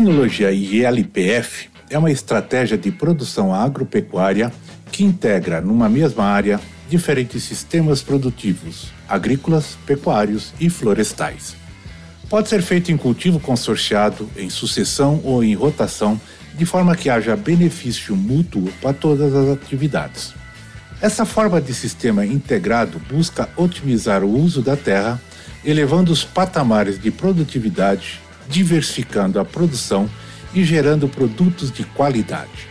Tecnologia ILPF é uma estratégia de produção agropecuária que integra numa mesma área diferentes sistemas produtivos, agrícolas, pecuários e florestais. Pode ser feito em cultivo consorciado, em sucessão ou em rotação, de forma que haja benefício mútuo para todas as atividades. Essa forma de sistema integrado busca otimizar o uso da terra, elevando os patamares de produtividade diversificando a produção e gerando produtos de qualidade.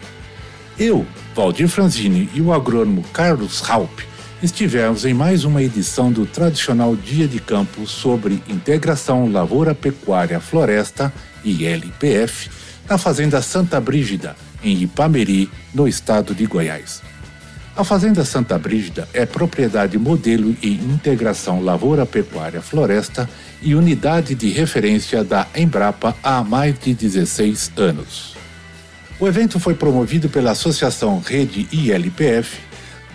Eu, Valdir Franzini e o agrônomo Carlos Raup estivemos em mais uma edição do tradicional Dia de Campo sobre Integração Lavoura Pecuária Floresta, ILPF, na Fazenda Santa Brígida, em Ipameri, no estado de Goiás. A Fazenda Santa Brígida é propriedade modelo e integração Lavoura Pecuária Floresta e unidade de referência da Embrapa há mais de 16 anos. O evento foi promovido pela Associação Rede ILPF,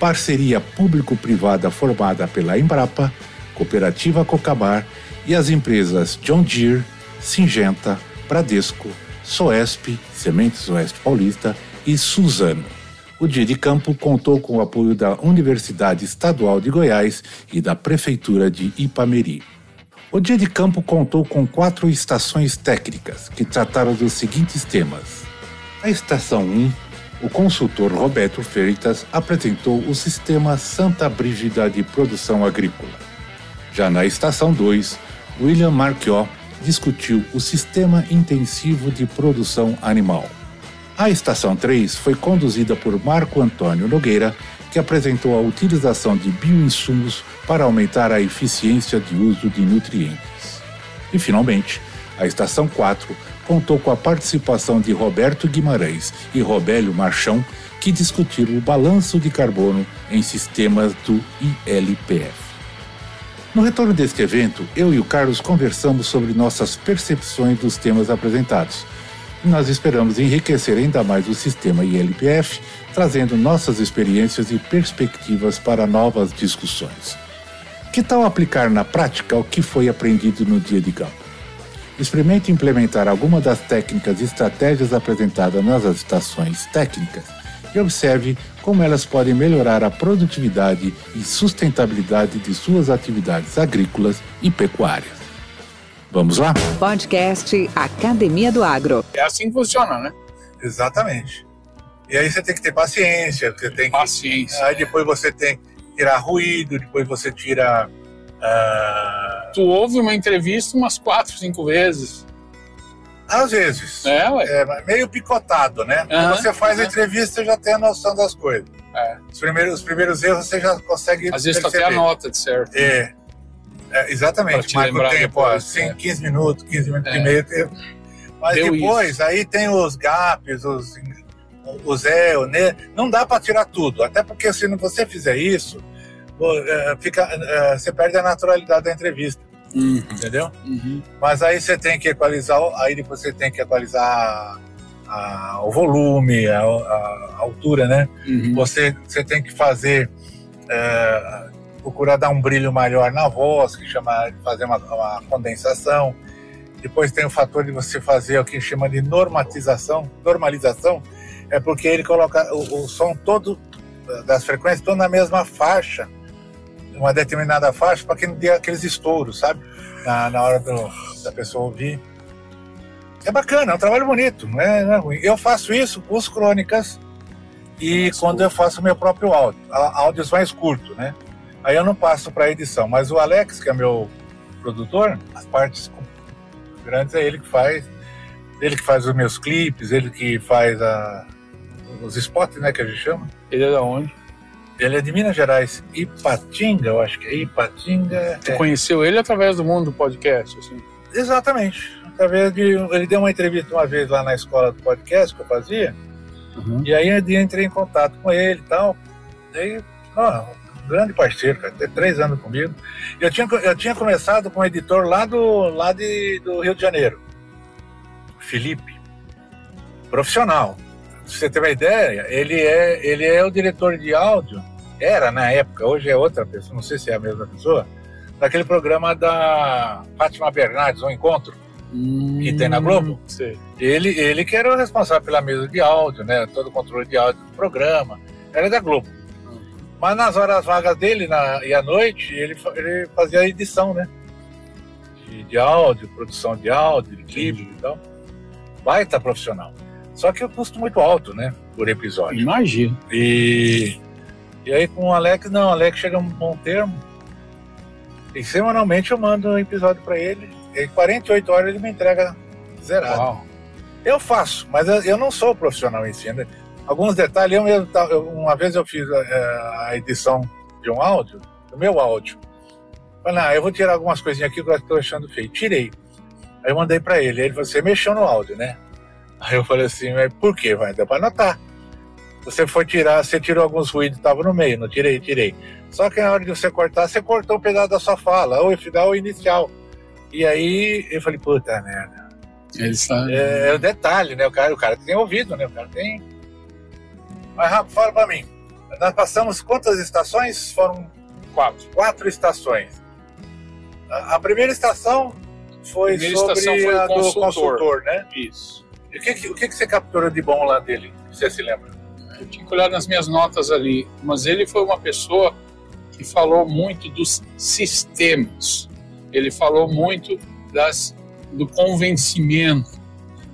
parceria público-privada formada pela Embrapa, Cooperativa Cocabar e as empresas John Deere, Singenta, Bradesco, Soesp, Sementes Oeste Paulista e Suzano o Dia de Campo contou com o apoio da Universidade Estadual de Goiás e da Prefeitura de Ipameri. O Dia de Campo contou com quatro estações técnicas que trataram dos seguintes temas. Na estação 1, o consultor Roberto Freitas apresentou o sistema Santa Brígida de Produção Agrícola. Já na estação 2, William Marquió discutiu o Sistema Intensivo de Produção Animal. A estação 3 foi conduzida por Marco Antônio Nogueira, que apresentou a utilização de bioinsumos para aumentar a eficiência de uso de nutrientes. E, finalmente, a estação 4 contou com a participação de Roberto Guimarães e Robélio Marchão, que discutiram o balanço de carbono em sistemas do ILPF. No retorno deste evento, eu e o Carlos conversamos sobre nossas percepções dos temas apresentados nós esperamos enriquecer ainda mais o sistema ILPF, trazendo nossas experiências e perspectivas para novas discussões. Que tal aplicar na prática o que foi aprendido no dia de campo? Experimente implementar alguma das técnicas e estratégias apresentadas nas estações técnicas e observe como elas podem melhorar a produtividade e sustentabilidade de suas atividades agrícolas e pecuárias. Vamos lá? Podcast Academia do Agro. É assim que funciona, né? Exatamente. E aí você tem que ter paciência, você tem paciência. Que, aí depois você tem que tirar ruído, depois você tira. Uh... Tu ouve uma entrevista umas quatro, cinco vezes. Às vezes. É, ué. É, meio picotado, né? Quando você faz a entrevista, você já tem a noção das coisas. É. Os, primeiros, os primeiros erros você já consegue. Às vezes perceber. tu até anota, de certo. É. É, exatamente, marca o tempo, depois, assim, é. 15 minutos, 15 minutos é. e meio. Mas Deu depois, isso. aí tem os gaps, os, os é, o né? Não dá para tirar tudo, até porque se você fizer isso, é, fica, é, você perde a naturalidade da entrevista. Uhum. Entendeu? Uhum. Mas aí você tem que equalizar, aí depois você tem que equalizar a, o volume, a, a, altura, né? Uhum. Você, você tem que fazer. É, procurar dar um brilho maior na voz, que chama de fazer uma, uma condensação. Depois tem o fator de você fazer o que chama de normatização, normalização, é porque ele coloca o, o som todo das frequências todo na mesma faixa, uma determinada faixa, para que não dê aqueles estouros, sabe? Na, na hora do, da pessoa ouvir. É bacana, é um trabalho bonito, não é, não é ruim. Eu faço isso com os crônicas e quando eu faço meu próprio áudio, áudios mais curtos, né? Aí eu não passo para edição, mas o Alex, que é meu produtor, as partes grandes é ele que faz. Ele que faz os meus clipes, ele que faz a, os spots, né, que a gente chama. Ele é da onde? Ele é de Minas Gerais, Ipatinga, eu acho que é Ipatinga. Tu é... conheceu ele através do mundo do podcast, assim? Exatamente. através de. Ele deu uma entrevista uma vez lá na escola do podcast que eu fazia. Uhum. E aí eu entrei em contato com ele e tal. Daí, ó, grande parceiro, cara, tem três anos comigo. Eu tinha, eu tinha começado com um editor lá do, lá de, do Rio de Janeiro, Felipe, profissional. Pra você ter uma ideia, ele é, ele é o diretor de áudio, era na época, hoje é outra pessoa, não sei se é a mesma pessoa, daquele programa da Fátima Bernardes, O Encontro, hum, que tem na Globo. Sim. Ele, ele que era o responsável pela mesa de áudio, né, todo o controle de áudio do programa, era da Globo. Mas nas horas vagas dele na, e à noite, ele, ele fazia a edição, né? De, de áudio, produção de áudio, de clipe e tal. Baita profissional. Só que o custo muito alto, né? Por episódio. Imagino. E, e aí com o Alex, não, o Alex chega a um bom termo. E semanalmente eu mando um episódio para ele. Em 48 horas ele me entrega zerado. Uau. Eu faço, mas eu não sou profissional em si. Né? Alguns detalhes. Eu mesmo, uma vez eu fiz a, é, a edição de um áudio, do meu áudio. Falei, ah, eu vou tirar algumas coisinhas aqui que eu estou achando feio. Tirei. Aí eu mandei para ele. Ele falou, você mexeu no áudio, né? Aí eu falei assim, mas por quê? Vai, deu para anotar. Você foi tirar, você tirou alguns ruídos, estava no meio, não tirei, tirei. Só que na hora de você cortar, você cortou um pedaço da sua fala, ou final ou inicial. E aí eu falei, puta merda. Ele sabe. É, é o detalhe, né? O cara, o cara tem ouvido, né? O cara tem mas, Rafa, fala para mim. Nós passamos quantas estações? Foram quatro. Quatro estações. A, a primeira estação foi primeira sobre estação foi a consultor. do consultor, né? Isso. E o que, o que, você capturou de bom lá dele? Você se lembra? Eu tinha que olhar nas minhas notas ali, mas ele foi uma pessoa que falou muito dos sistemas. Ele falou muito das, do convencimento.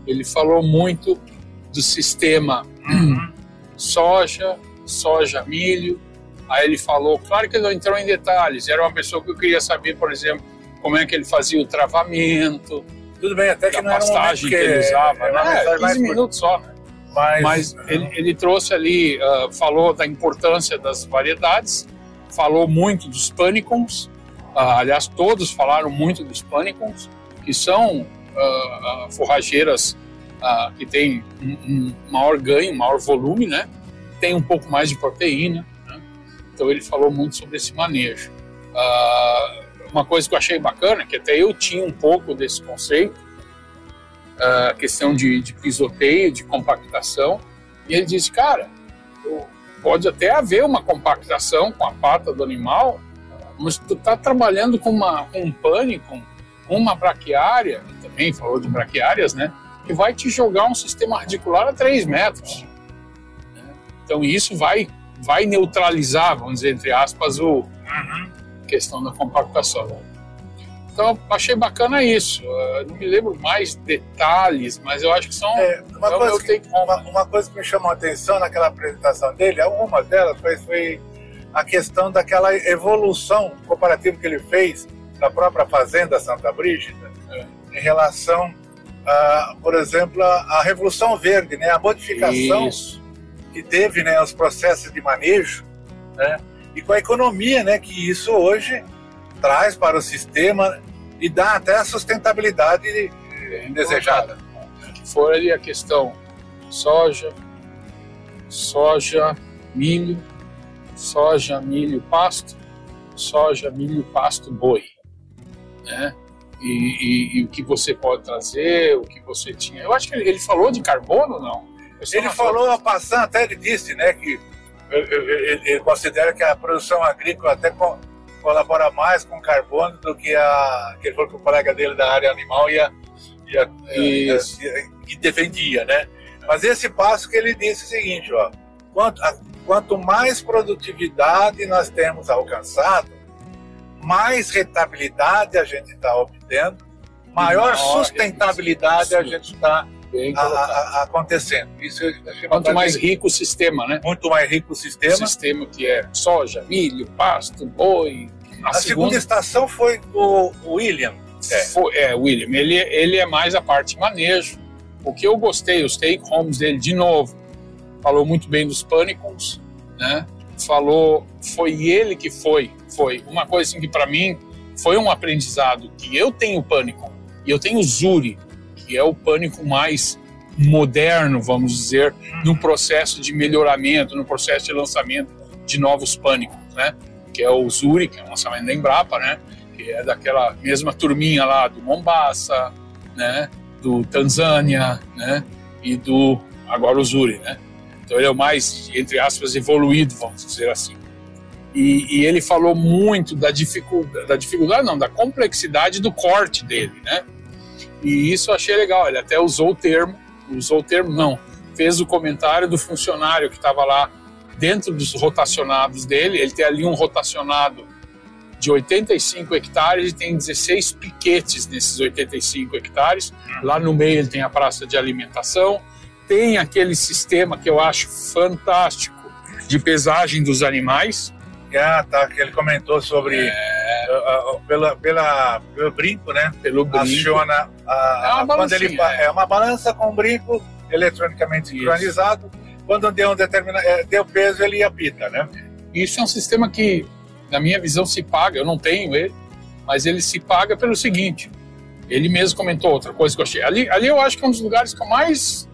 Ele falou muito do sistema uhum soja, soja, milho. Aí ele falou, claro que ele não entrou em detalhes, era uma pessoa que eu queria saber, por exemplo, como é que ele fazia o travamento. Tudo bem, até que não era pastagem que, que ele usava, é, né? É, 15 minutos só, né? Mas, Mas ele, ele, trouxe ali, uh, falou da importância das variedades, falou muito dos panicons, uh, aliás, todos falaram muito dos panicons, que são uh, forrageiras que tem um, um, maior ganho, maior volume, né? Tem um pouco mais de proteína. Né? Então ele falou muito sobre esse manejo. Uh, uma coisa que eu achei bacana, que até eu tinha um pouco desse conceito, a uh, questão de, de pisoteio, de compactação, e ele disse, cara, pode até haver uma compactação com a pata do animal, mas tu está trabalhando com, uma, com um pânico, uma braquiária, também falou de braquiárias, né? Que vai te jogar um sistema radicular a 3 metros. Então isso vai, vai neutralizar, vamos dizer, entre aspas, o, a questão da compactação. Então achei bacana isso. Eu não me lembro mais detalhes, mas eu acho que são. É, uma, é coisa que, uma, uma, coisa que me chamou a atenção naquela apresentação dele, uma delas foi, foi a questão daquela evolução comparativa que ele fez da própria fazenda Santa Brígida é. em relação ah, por exemplo, a, a, Revolução Verde, né, a modificação isso. que teve né, os processos de manejo, né, e com a economia né, que isso hoje traz para o sistema e dá até a sustentabilidade desejada. For ali a questão soja, soja, milho, soja, milho, pasto, soja, milho, pasto, boi. Né? E, e, e, o que você pode trazer, o que você tinha. Eu acho que ele, falou de carbono, não? Ele falou, a passando, até ele disse, né, que ele, considera que a produção agrícola até co colabora mais com carbono do que a que ele falou que o colega dele da área animal ia, ia, ia, ia defendia, né? Mas esse passo que ele disse é o seguinte, ó, quanto, a, quanto mais produtividade nós temos alcançado, mais rentabilidade a gente está obtendo, maior sustentabilidade a gente está acontecendo. Isso Quanto mais rico o sistema, né? Muito mais rico o sistema. O sistema que é soja, milho, pasto, boi. A, a segunda... segunda... estação foi do William. É, foi, é William. Ele, ele é mais a parte manejo. O que eu gostei, os take homes dele, de novo, falou muito bem dos pânicos, né? Falou, foi ele que foi, foi uma coisa assim que para mim foi um aprendizado que eu tenho pânico e eu tenho Zuri que é o pânico mais moderno, vamos dizer, no processo de melhoramento, no processo de lançamento de novos pânicos, né? Que é o Zuri, que é um lançamento da Embrapa, né? Que é daquela mesma turminha lá do Mombasa, né? Do Tanzânia, né? E do agora o Zuri, né? Então ele é o mais, entre aspas, evoluído, vamos dizer assim. E, e ele falou muito da dificuldade, da dificuldade não, da complexidade do corte dele, né? E isso eu achei legal. Ele até usou o termo, usou o termo não, fez o comentário do funcionário que estava lá dentro dos rotacionados dele. Ele tem ali um rotacionado de 85 hectares e tem 16 piquetes nesses 85 hectares. Lá no meio ele tem a praça de alimentação, tem aquele sistema que eu acho fantástico de pesagem dos animais. Ah, tá, que ele comentou sobre é... uh, uh, pela, pela, pelo brinco, né? Pelo brinco. Aciona a, é uma, quando ele, é. é uma balança com brinco eletronicamente sincronizado. Quando deu um determinado é, deu peso, ele apita, né? Isso é um sistema que, na minha visão, se paga. Eu não tenho ele, mas ele se paga pelo seguinte. Ele mesmo comentou outra coisa que eu achei. Ali, ali eu acho que é um dos lugares que eu mais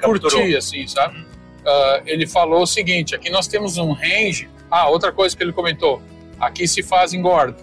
curti, assim, sabe? Uh, ele falou o seguinte: aqui nós temos um range. Ah, outra coisa que ele comentou: aqui se faz engorda,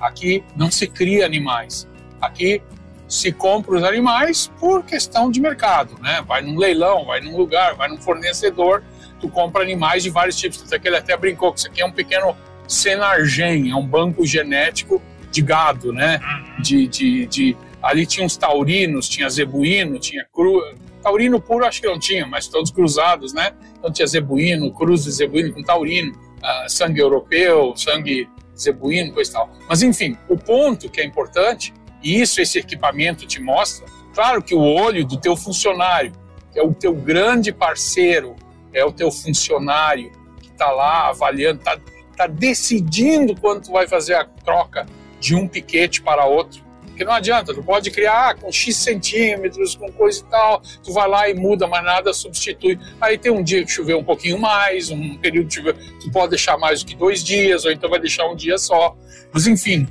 aqui não se cria animais, aqui se compra os animais por questão de mercado, né? Vai num leilão, vai num lugar, vai num fornecedor, tu compra animais de vários tipos. Ele até brincou que isso aqui é um pequeno Senargen, é um banco genético de gado, né? Uhum. De, de, de ali tinha uns taurinos, tinha zebuíno, tinha cru, Taurino puro acho que não tinha, mas todos cruzados, né? Então tinha zebuíno, cruz de zebuíno com taurino, uh, sangue europeu, sangue zebuíno, coisa e tal. Mas enfim, o ponto que é importante, e isso esse equipamento te mostra, claro que o olho do teu funcionário, que é o teu grande parceiro, é o teu funcionário que está lá avaliando, está tá decidindo quando tu vai fazer a troca de um piquete para outro porque não adianta, tu pode criar ah, com X centímetros, com coisa e tal, tu vai lá e muda, mas nada substitui. Aí tem um dia que chover um pouquinho mais, um período de chover, tu pode deixar mais do que dois dias, ou então vai deixar um dia só. Mas enfim,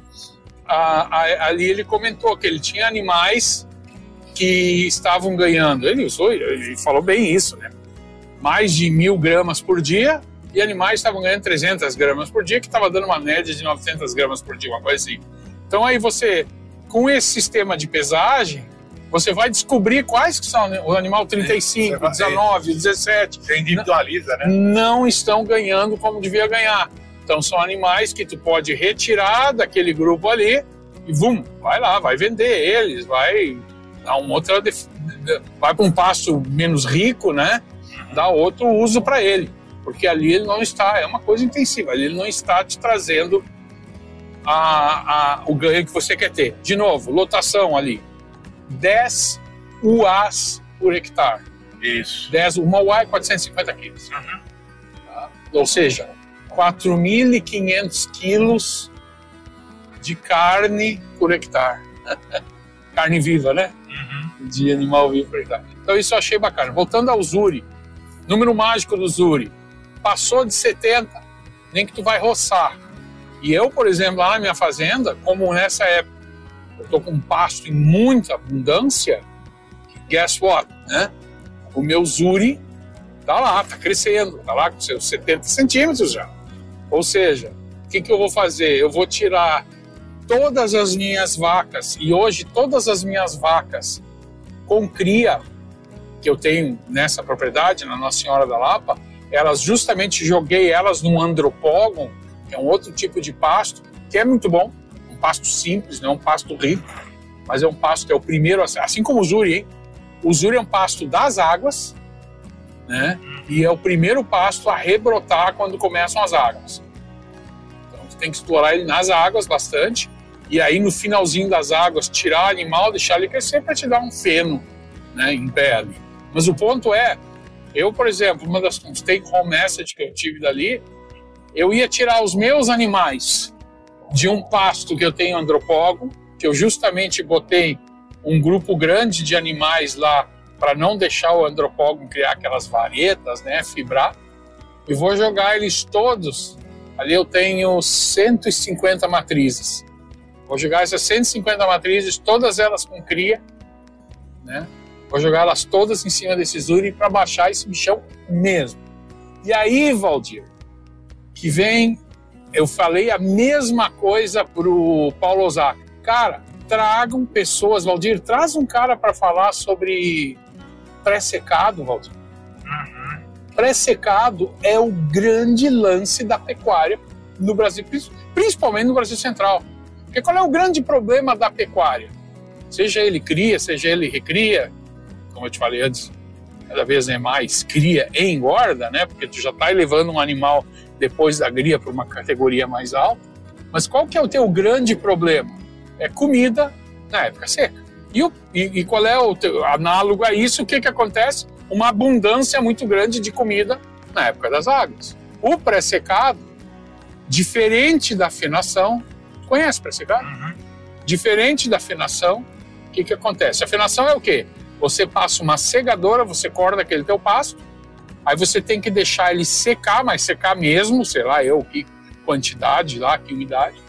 a, a, ali ele comentou que ele tinha animais que estavam ganhando, ele usou, ele falou bem isso, né? Mais de mil gramas por dia, e animais estavam ganhando 300 gramas por dia, que estava dando uma média de 900 gramas por dia, uma coisa assim. Então aí você com esse sistema de pesagem, você vai descobrir quais que são o animal 35, é, 19, 17. Você individualiza, né? Não estão ganhando como devia ganhar. Então são animais que tu pode retirar daquele grupo ali e vum, vai lá, vai vender eles, vai dar um outro vai para um pasto menos rico, né? Dá outro uso para ele, porque ali ele não está, é uma coisa intensiva, ali ele não está te trazendo a, a, o ganho que você quer ter. De novo, lotação ali, 10 UAs por hectare. Isso. 10, uma UA é 450 quilos. Uhum. Tá? Ou seja, 4.500 quilos de carne por hectare. carne viva, né? Uhum. De animal vivo por hectare. Então isso eu achei bacana. Voltando ao Zuri, número mágico do Zuri, passou de 70, nem que tu vai roçar. E eu, por exemplo, lá na minha fazenda, como nessa época eu estou com pasto em muita abundância, guess what, né? O meu zuri tá lá, tá crescendo, tá lá com seus 70 centímetros já. Ou seja, o que, que eu vou fazer? Eu vou tirar todas as minhas vacas, e hoje todas as minhas vacas com cria que eu tenho nessa propriedade, na Nossa Senhora da Lapa, elas justamente joguei elas num andropógon é um outro tipo de pasto que é muito bom, um pasto simples, não é um pasto rico, mas é um pasto que é o primeiro, assim como o Zuri, hein? O Zuri é um pasto das águas, né? E é o primeiro pasto a rebrotar quando começam as águas. Então tu tem que explorar ele nas águas bastante e aí no finalzinho das águas tirar o animal, deixar ele crescer para te dar um feno, né, em ali. Mas o ponto é, eu, por exemplo, uma das take home message que eu tive dali eu ia tirar os meus animais de um pasto que eu tenho antropólogo, que eu justamente botei um grupo grande de animais lá para não deixar o antropólogo criar aquelas varetas, né, fibrar, e vou jogar eles todos. Ali eu tenho 150 matrizes. Vou jogar essas 150 matrizes, todas elas com cria, né? Vou jogar elas todas em cima desse Zuri para baixar esse bichão mesmo. E aí, Valdir, que vem, eu falei a mesma coisa pro Paulo Ozaki. Cara, tragam pessoas, Valdir, traz um cara para falar sobre pré-secado, Valdir. Uhum. Pré-secado é o grande lance da pecuária no Brasil, principalmente no Brasil Central. Porque qual é o grande problema da pecuária? Seja ele cria, seja ele recria, como eu te falei antes, cada vez é mais cria e engorda, né? Porque tu já está elevando um animal depois da cria para uma categoria mais alta. Mas qual que é o teu grande problema? É comida na época seca. E, o, e, e qual é o teu, análogo a isso? O que que acontece? Uma abundância muito grande de comida na época das águas. O pré-secado, diferente da afinação, conhece pré-secado? Uhum. Diferente da afinação, o que que acontece? A afinação é o quê? Você passa uma segadora, você corta aquele teu pasto, aí você tem que deixar ele secar, mas secar mesmo, sei lá eu que quantidade lá, que umidade,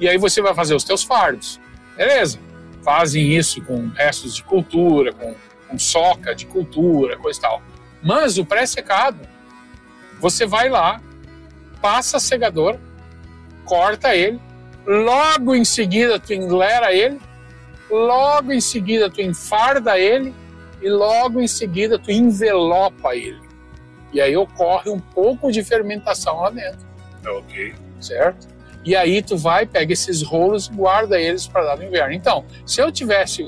e aí você vai fazer os teus fardos. Beleza? Fazem isso com restos de cultura, com, com soca de cultura, coisa e tal. Mas o pré-secado, você vai lá, passa a segadora, corta ele, logo em seguida tu englera ele, logo em seguida tu enfarda ele e logo em seguida tu envelopa ele. E aí ocorre um pouco de fermentação lá dentro. Ok. Certo? E aí tu vai, pega esses rolos e guarda eles para dar no inverno. Então, se eu tivesse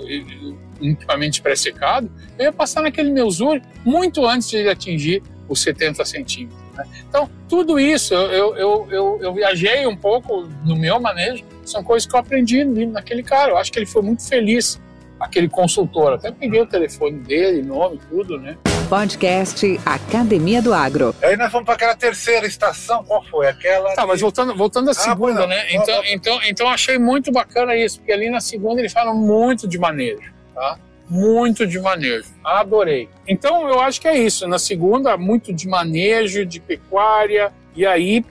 um equipamento pré-secado, eu ia passar naquele meu Zuri muito antes de ele atingir os 70 centímetros. Né? Então, tudo isso, eu, eu, eu, eu, viajei um pouco no meu manejo, são coisas que eu aprendi naquele cara. Eu acho que ele foi muito feliz, aquele consultor. Até peguei o telefone dele, nome, tudo, né? Podcast Academia do Agro. Aí nós vamos para aquela terceira estação, qual foi? Aquela. Tá, mas voltando, voltando à ah, segunda, né? Então, então, então achei muito bacana isso, porque ali na segunda ele fala muito de manejo, tá? muito de manejo. Adorei. Então eu acho que é isso. Na segunda, muito de manejo, de pecuária. E aí,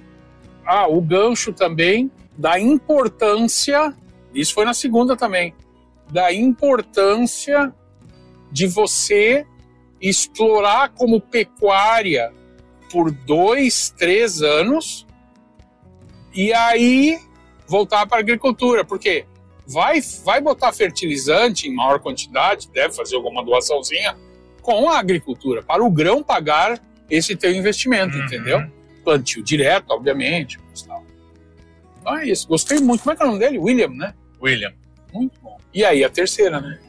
ah, o gancho também da importância. Isso foi na segunda também. Da importância de você explorar como pecuária por dois, três anos e aí voltar para a agricultura. Por quê? vai, vai botar fertilizante em maior quantidade, deve fazer alguma doaçãozinha com a agricultura, para o grão pagar esse teu investimento, uhum. entendeu? Plantio direto, obviamente. Então é isso, gostei muito. Como é que é o nome dele? William, né? William. Muito bom. E aí, a terceira, né?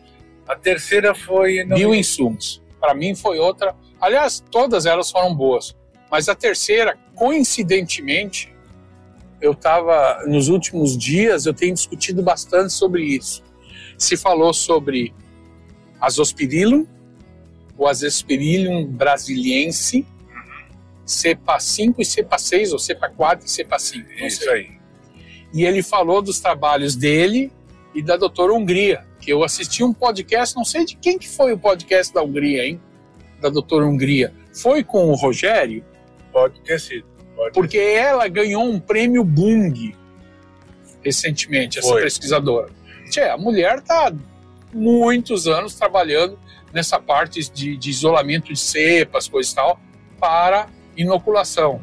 A terceira foi... Bioinsumos. Para mim foi outra... Aliás, todas elas foram boas. Mas a terceira, coincidentemente, eu estava nos últimos dias eu tenho discutido bastante sobre isso. Se falou sobre azospirillum, o Azospirillum brasiliense, cepa 5 e cepa 6, ou cepa 4 e cepa 5. Isso aí. E ele falou dos trabalhos dele e da doutora Hungria, que eu assisti um podcast, não sei de quem que foi o podcast da Hungria, hein? Da doutora Hungria. Foi com o Rogério? Pode ter sido. Porque ela ganhou um prêmio Bung recentemente, essa Foi. pesquisadora. Tchê, a mulher está muitos anos trabalhando nessa parte de, de isolamento de cepas, coisa e tal, para inoculação.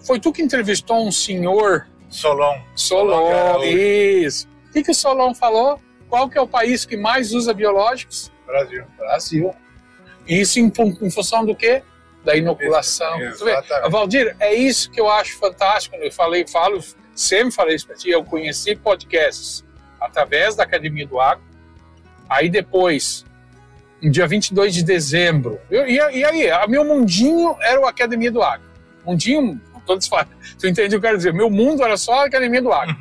Foi tu que entrevistou um senhor... Solon. Solon, isso. O que, que o Solon falou? Qual que é o país que mais usa biológicos? Brasil. Brasil. Isso em, em função do quê? da inoculação. Valdir, é isso que eu acho fantástico. Eu falei, falo, sempre falei isso para ti. Eu conheci podcasts através da Academia do Agro. Aí depois, no dia 22 de dezembro, eu, e, e aí, a meu mundinho era o Academia do Agro. Mundinho, todos falam. Tu entende o que eu quero dizer? Meu mundo era só a Academia do Agro.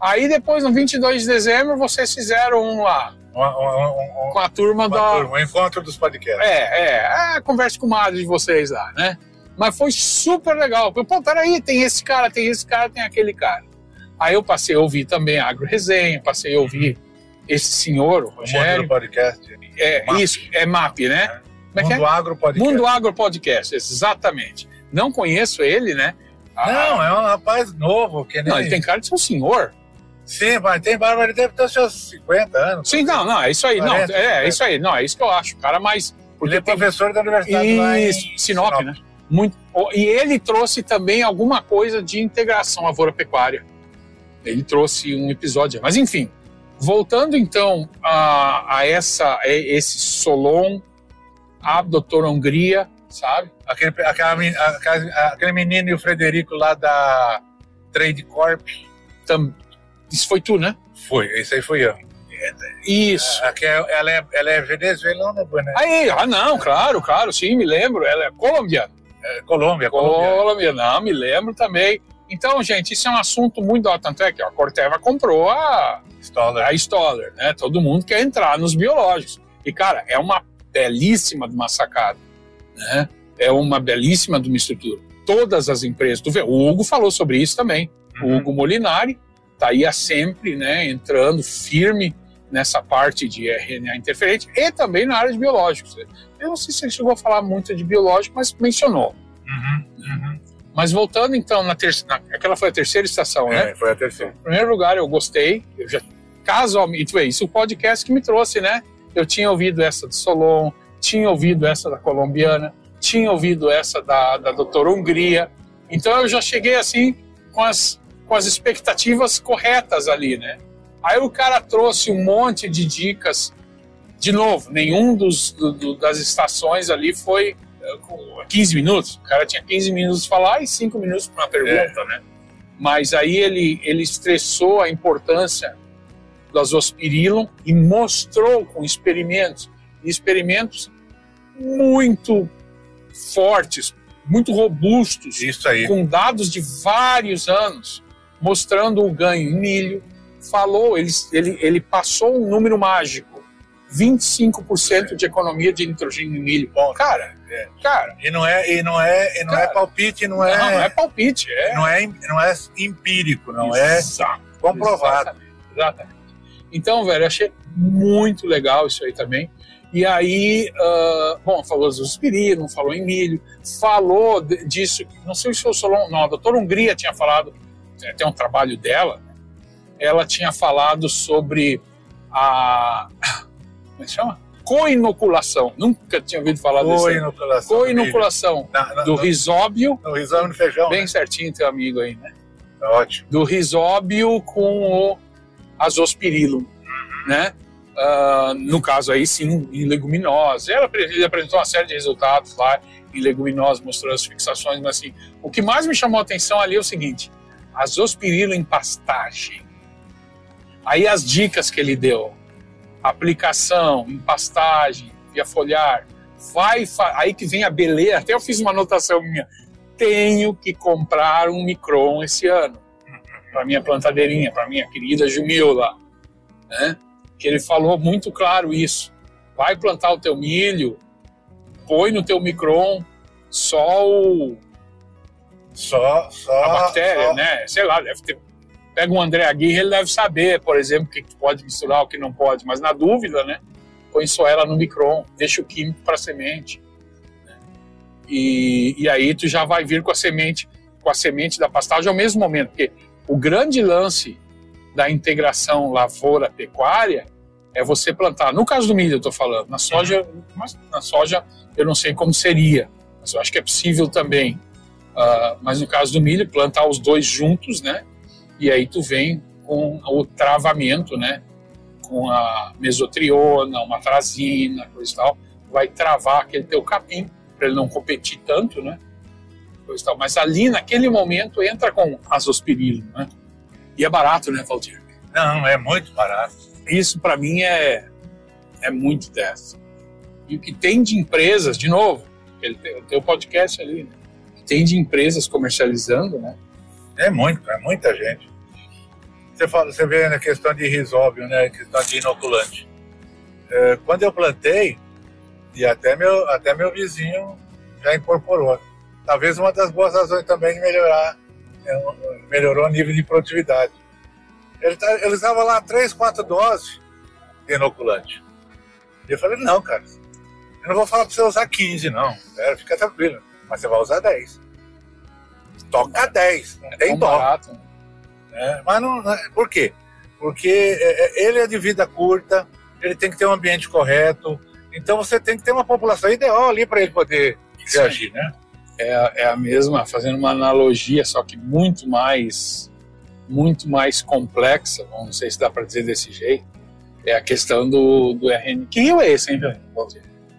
Aí depois, no 22 de dezembro, vocês fizeram um lá, um, um, um, com a turma da. Turma, um encontro dos podcasts. É, é. é conversa com o madre de vocês lá, né? Mas foi super legal. Pô, peraí, tem esse cara, tem esse cara, tem aquele cara. Aí eu passei a ouvir também a Agro Resenha, passei a ouvir esse senhor, o Rogério. Mundo Podcast. É, MAP. isso, é MAP, né? É. É Mundo é? Agro Podcast. Mundo Agro Podcast, exatamente. Não conheço ele, né? Não, ah, é um rapaz novo. Que nem... Não, ele tem cara de ser um senhor. Sim, mas tem barba, ele deve ter seus 50 anos. Sim, não, não, é isso aí. 40, não, é, é isso aí. Não, é isso que eu acho. Cara, mas. Porque ele é professor da universidade isso, lá em Sinop, Sinop, né? Muito, e ele trouxe também alguma coisa de integração lavoura pecuária. Ele trouxe um episódio. Mas enfim, voltando então a, a essa, a esse Solon, a doutora Hungria, sabe? Aquele, aquela, aquela, aquele menino e o Frederico lá da Trade Corp. Tam, isso foi tu, né? Foi, isso aí foi eu. Isso. Aqui é, ela, é, ela é venezuelana, né? Aí, ah, não, claro, claro, sim, me lembro. Ela é colombiana. É, Colômbia, Colômbia. Colômbia, não, me lembro também. Então, gente, isso é um assunto muito. Tanto é que a Corteva comprou a Stoller. a Stoller, né? Todo mundo quer entrar nos biológicos. E, cara, é uma belíssima de uma sacada, né? É uma belíssima de uma estrutura. Todas as empresas, tu vê, o Hugo falou sobre isso também. Uhum. O Hugo Molinari tá aí há sempre, né, entrando firme nessa parte de RNA interferente e também na área de biológicos. Eu não sei se ele chegou a falar muito de biológico, mas mencionou. Uhum, uhum. Mas voltando então na terceira, aquela foi a terceira estação, é, né? Foi a terceira. Em primeiro lugar, eu gostei. Eu já casualmente, isso o podcast que me trouxe, né? Eu tinha ouvido essa de Solon, tinha ouvido essa da colombiana, tinha ouvido essa da, da doutora Hungria. Então eu já cheguei assim com as, com as expectativas corretas ali, né? Aí o cara trouxe um monte de dicas. De novo, nenhum dos, do, do, das estações ali foi uh, 15 minutos. O cara tinha 15 minutos para falar e 5 minutos para uma pergunta, é. né? Mas aí ele, ele estressou a importância do azospirillum e mostrou com experimentos, experimentos muito fortes, muito robustos, com dados de vários anos, mostrando o ganho em milho, falou, ele, ele, ele passou um número mágico. 25% de economia de nitrogênio em milho. Bom, cara, é. cara. E não é, e não é, e não é cara, é palpite, não é. Não, não é palpite, é. Não é, não é empírico, não é Exato, é comprovado. Exatamente, exatamente. Então, velho, achei muito legal isso aí também. E aí, uh, bom, falou dos aspirina, falou em milho, falou disso, não sei se foi o Solon, não, a doutora Hungria tinha falado, tem um trabalho dela, ela tinha falado sobre a. Como é que chama? Coinoculação. Nunca tinha ouvido falar disso. Coinoculação. Coinoculação do risóbio. Do risóbio no feijão. Bem né? certinho, teu amigo aí, né? Tá ótimo. Do risóbio com o azospirillum, uhum. né? Uh, no caso aí sim, em leguminosas. Ela, ele apresentou uma série de resultados lá em leguminosas, mostrou as fixações, mas assim, o que mais me chamou a atenção ali é o seguinte, azospirillum em pastagem. Aí as dicas que ele deu, aplicação, empastagem, via foliar, vai, aí que vem a beleza, até eu fiz uma anotação minha, tenho que comprar um micron esse ano, para minha plantadeirinha, para minha querida Jumila, né? que ele falou muito claro isso, vai plantar o teu milho, põe no teu micron o só, só a bactéria, só. né? Sei lá, deve ter Pega um André Aguirre, ele deve saber, por exemplo, o que pode misturar, o que não pode, mas na dúvida, né? Põe só ela no micron, deixa o químico para semente. Né? E, e aí tu já vai vir com a semente, com a semente da pastagem ao mesmo momento, porque o grande lance da integração lavoura-pecuária é você plantar. No caso do milho, eu estou falando. Na soja, mas na soja eu não sei como seria, mas eu acho que é possível também. Uh, mas no caso do milho, plantar os dois juntos, né? e aí tu vem com o travamento, né? Com a mesotriona, uma trazina, coisa e tal, vai travar aquele teu capim para ele não competir tanto, né? Coisa e tal. Mas ali naquele momento entra com azospirilo, né? E é barato, né, Valdir? Não, é muito barato. Isso para mim é é muito dessa. E o que tem de empresas, de novo, ele tem, tem o podcast ali, né? Tem de empresas comercializando, né? É muito, é muita gente. Você, fala, você vê na questão de risóbio, né? Questão de inoculante. É, quando eu plantei, e até meu, até meu vizinho já incorporou. Talvez uma das boas razões também de melhorar, é, melhorou o nível de produtividade. Ele, tá, ele estava lá três, quatro doses de inoculante. E eu falei, não, cara, eu não vou falar para você usar 15, não. É, fica tranquilo. Mas você vai usar 10. Toca 10, não é tem dó. Barato. Né? Mas não, por quê? Porque é, é, ele é de vida curta, ele tem que ter um ambiente correto, então você tem que ter uma população ideal ali para ele poder Isso reagir, né? É, é a mesma, fazendo uma analogia, só que muito mais, muito mais complexa, não sei se dá para dizer desse jeito, é a questão do, do RN. Que rio é esse, hein,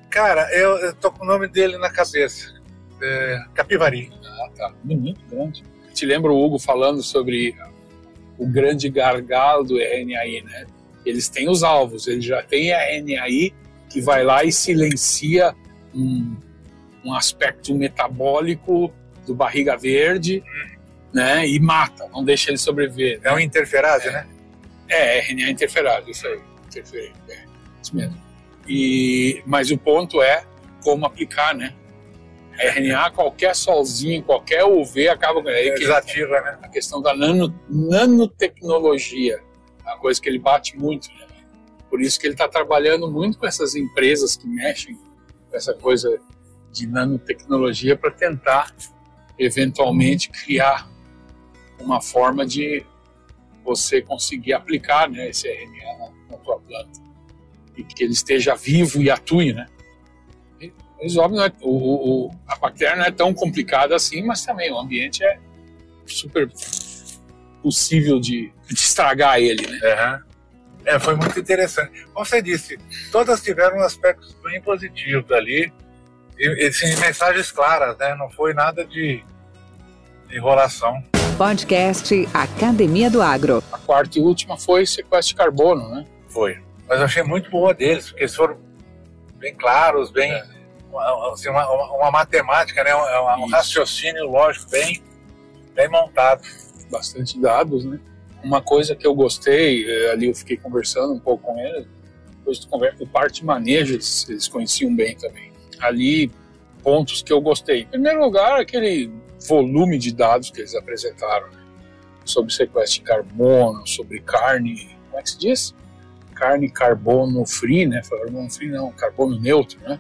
Cara, eu, eu tô com o nome dele na cabeça. É, Capivari. Ah, tá. Bonito, grande. Te lembro o Hugo falando sobre o grande gargalo do RNAi, né? Eles têm os alvos, eles já têm a RNAi que vai lá e silencia um, um aspecto metabólico do barriga verde, né? E mata, não deixa ele sobreviver. É né? um interferase, é, né? É, RNA interferase, isso aí. Interferente, é, isso mesmo. E, mas o ponto é como aplicar, né? RNA, qualquer solzinho, qualquer UV acaba com ele. Desativa, né? A questão da nano, nanotecnologia, é uma coisa que ele bate muito. Né? Por isso que ele está trabalhando muito com essas empresas que mexem com essa coisa de nanotecnologia para tentar, eventualmente, criar uma forma de você conseguir aplicar né, esse RNA na, na tua planta e que ele esteja vivo e atue, né? Mas, óbvio, é, o, o, a bactéria não é tão complicada assim, mas também o ambiente é super possível de, de estragar ele, né? Uhum. É, foi muito interessante. Como você disse, todas tiveram aspectos bem positivos ali, e, e sim, mensagens claras, né? Não foi nada de, de enrolação. Podcast Academia do Agro. A quarta e última foi sequestro de carbono, né? Foi. Mas eu achei muito boa deles, porque eles foram bem claros, bem. É assim, uma, uma, matemática, né? um, um raciocínio lógico bem, bem montado. Bastante dados, né? Uma coisa que eu gostei, eh, ali eu fiquei conversando um pouco com eles, depois de conversa, parte de manejo eles, eles conheciam bem também. Ali, pontos que eu gostei. Em primeiro lugar, aquele volume de dados que eles apresentaram, né? sobre sequestro de carbono, sobre carne, como é que se diz? Carne carbono free, né? Carbono free não, carbono neutro, né?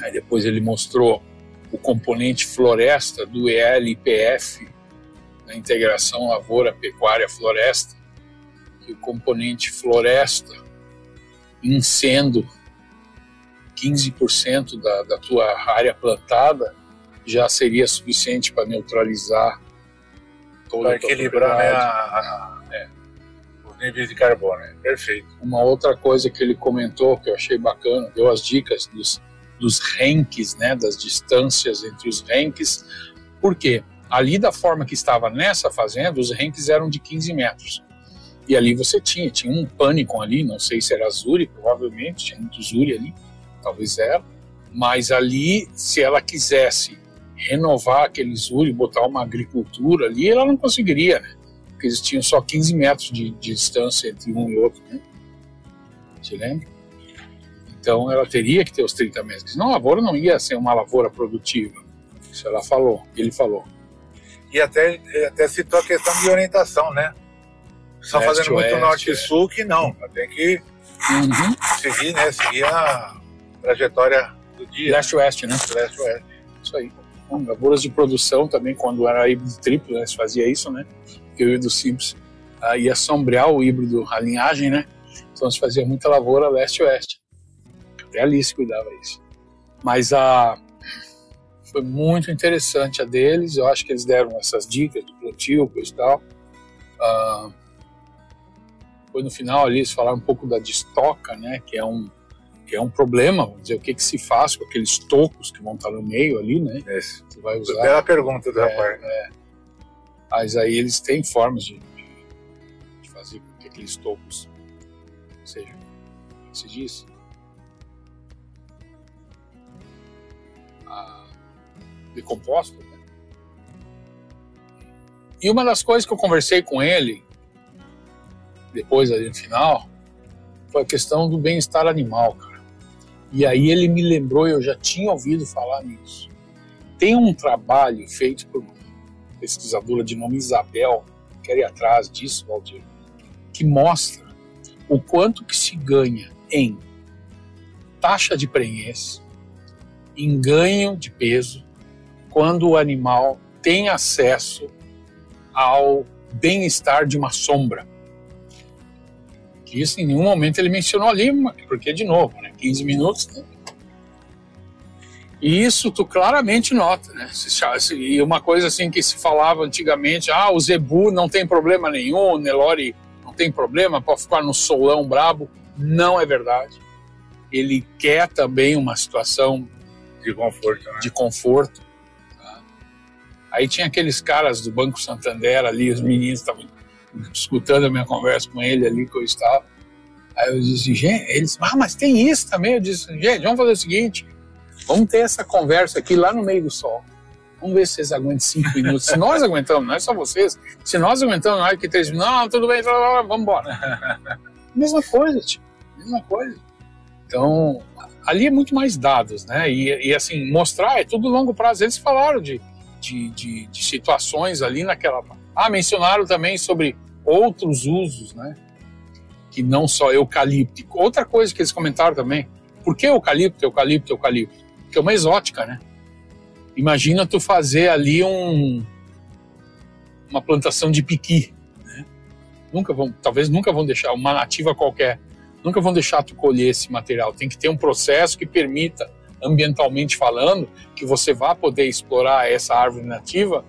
Aí depois ele mostrou o componente floresta do ELPF, na integração lavoura, pecuária, floresta, que o componente floresta, em sendo 15% da, da tua área plantada, já seria suficiente para neutralizar toda para equilibrar né, a, a, é. os níveis de carbono. É. Perfeito. Uma outra coisa que ele comentou que eu achei bacana, deu as dicas dos dos ranks, né, das distâncias entre os ranks. Por quê? Ali da forma que estava nessa fazenda, os ranks eram de 15 metros. E ali você tinha, tinha um pânico ali, não sei se era Zuri, provavelmente, tinha muito Zuri ali, talvez era. Mas ali, se ela quisesse renovar aquele Zuri, botar uma agricultura ali, ela não conseguiria, né? Porque eles tinham só 15 metros de, de distância entre um e outro, né? Te lembra? Então ela teria que ter os 30 meses, senão a lavoura não ia ser uma lavoura produtiva. Isso ela falou, ele falou. E até, até citou a questão de orientação, né? Só Leste, fazendo muito norte e sul que não, tem que uhum. seguir, né? Seguir a trajetória do dia. Leste-oeste, né? Leste-oeste. Isso aí. Bom, lavouras de produção também, quando era híbrido triplo, né, se fazia isso, né? Porque o híbrido simples ia sombrear o híbrido, a linhagem, né? Então se fazia muita lavoura leste-oeste. Até a Alice cuidava isso. Mas a foi muito interessante a deles. Eu acho que eles deram essas dicas do plantio, coisa e tal. Ah, foi no final ali eles falaram um pouco da distoca, né? Que é um que é um problema, vamos dizer, o que, que se faz com aqueles tocos que vão estar no meio ali, né? É. Você vai usar. Bela pergunta do é, rapaz. É. Mas aí eles têm formas de, de fazer com que aqueles tocos sejam, como se diz, decomposto. Né? E uma das coisas que eu conversei com ele, depois ali no final, foi a questão do bem-estar animal, cara. E aí ele me lembrou, eu já tinha ouvido falar nisso. Tem um trabalho feito por uma pesquisadora de nome Isabel, quero ir atrás disso, Valdir, que mostra o quanto que se ganha em taxa de prenhez, em ganho de peso, quando o animal tem acesso ao bem-estar de uma sombra. Que isso em nenhum momento ele mencionou ali, porque de novo, né, 15 minutos. Né? E isso tu claramente nota, né? E uma coisa assim que se falava antigamente, ah, o Zebu não tem problema nenhum, o Nelore não tem problema, pode ficar no solão brabo. Não é verdade. Ele quer também uma situação de conforto. Né? De conforto. Tá? Aí tinha aqueles caras do Banco Santander ali, os meninos estavam escutando a minha conversa com ele ali que eu estava. Aí eu disse, gente, eles, ah, mas tem isso também. Eu disse, gente, vamos fazer o seguinte Vamos ter essa conversa aqui lá no meio do sol. Vamos ver se vocês aguentam cinco minutos. Se nós aguentamos, não é só vocês. Se nós aguentamos, não é que três minutos. Não, tudo bem, vamos embora. mesma coisa, tipo. Mesma coisa. Então, ali é muito mais dados, né? E, e, assim, mostrar é tudo longo prazo. Eles falaram de, de, de, de situações ali naquela. Ah, mencionaram também sobre outros usos, né? Que não só eucalíptico. Outra coisa que eles comentaram também. Por que eucalipto, eucalipto, eucalipto? que é uma exótica, né? Imagina tu fazer ali um, uma plantação de piqui, né? Nunca vão, talvez nunca vão deixar uma nativa qualquer, nunca vão deixar tu colher esse material. Tem que ter um processo que permita, ambientalmente falando, que você vá poder explorar essa árvore nativa.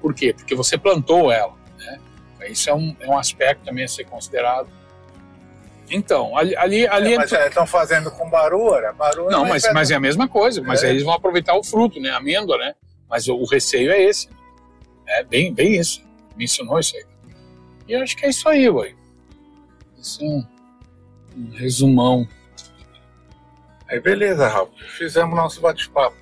Por quê? Porque você plantou ela. Né? Isso é um, é um aspecto também a ser considerado. Então, ali. ali, ali é, mas estão é, fazendo com barura? barura não, mas, mas é a mesma coisa. Mas é. eles vão aproveitar o fruto, né? A amêndoa, né? Mas o, o, receio é esse. É bem, bem isso. Mencionou isso aí. E eu acho que é isso aí, ué. Isso é um, um resumão. Aí beleza, Ralf. Fizemos nosso bate-papo.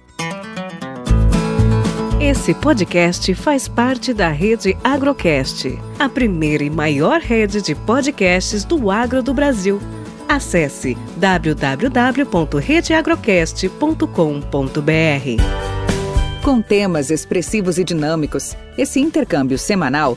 Esse podcast faz parte da rede Agrocast, a primeira e maior rede de podcasts do agro do Brasil. Acesse www.redeagrocast.com.br. Com temas expressivos e dinâmicos, esse intercâmbio semanal